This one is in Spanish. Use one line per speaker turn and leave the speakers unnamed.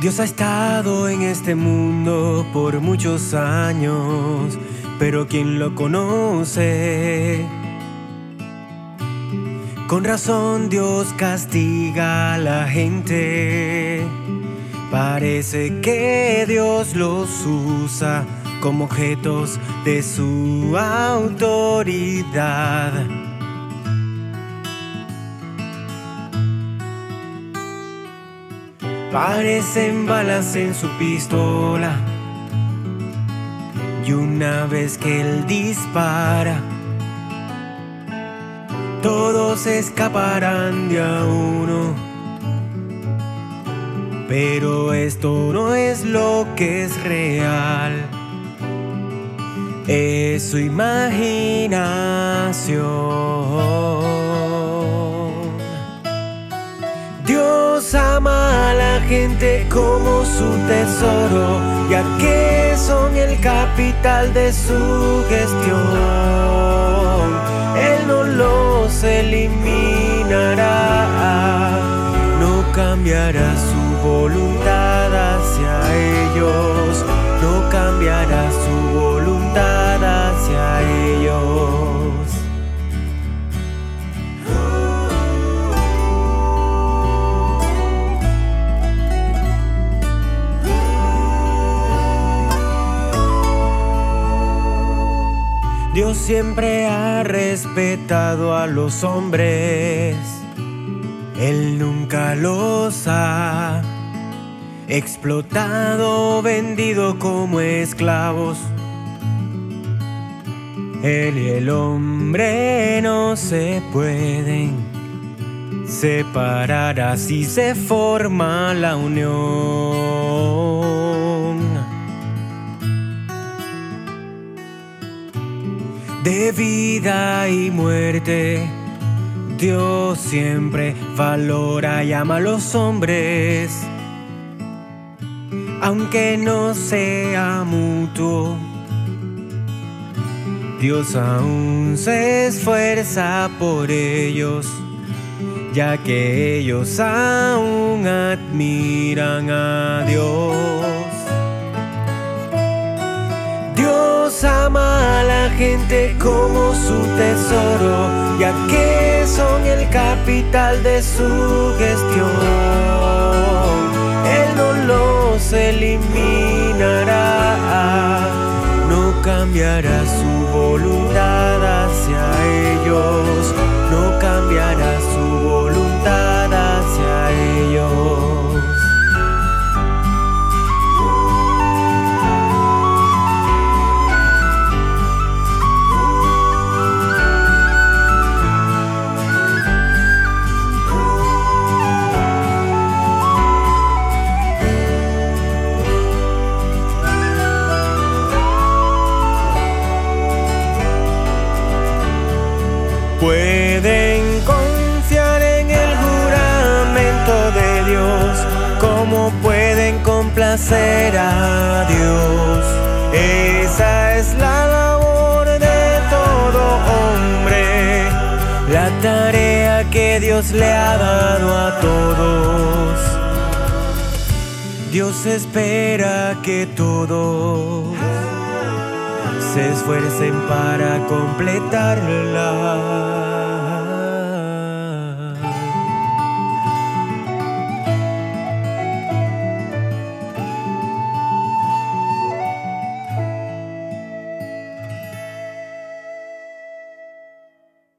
Dios ha estado en este mundo por muchos años, pero ¿quién lo conoce? Con razón Dios castiga a la gente. Parece que Dios los usa como objetos de su autoridad. Parecen balas en su pistola. Y una vez que él dispara, todos escaparán de a uno. Pero esto no es lo que es real. Es su imaginación. Dios ama a la gente como su tesoro, ya que son el capital de su gestión. Él no los eliminará, no cambiará su voluntad hacia ellos, Dios siempre ha respetado a los hombres. Él nunca los ha explotado, vendido como esclavos. Él y el hombre no se pueden separar, así se forma la unión. De vida y muerte. Dios siempre valora y ama a los hombres, aunque no sea mutuo. Dios aún se esfuerza por ellos, ya que ellos aún admiran a Dios. Gente como su tesoro, ya que son el capital de su gestión. Él no los eliminará, no cambiará su Pueden confiar en el juramento de Dios, como pueden complacer a Dios. Esa es la labor de todo hombre, la tarea que Dios le ha dado a todos. Dios espera que todos se esfuercen para completarla.